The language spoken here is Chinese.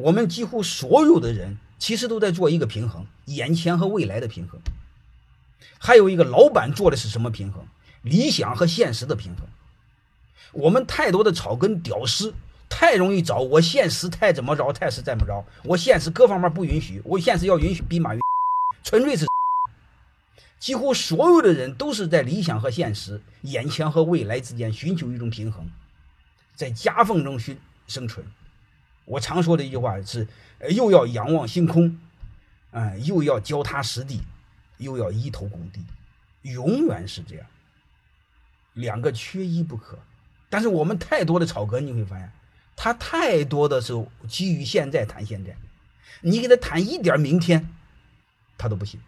我们几乎所有的人其实都在做一个平衡，眼前和未来的平衡。还有一个老板做的是什么平衡？理想和现实的平衡。我们太多的草根屌丝太容易找我现实太怎么着，太是怎么着，我现实各方面不允许，我现实要允许比马云，纯粹是。几乎所有的人都是在理想和现实、眼前和未来之间寻求一种平衡，在夹缝中寻生存。我常说的一句话是：又要仰望星空，嗯，又要脚踏实地，又要一头拱地，永远是这样。两个缺一不可。但是我们太多的草根，你会发现，他太多的是基于现在谈现在，你给他谈一点明天，他都不行。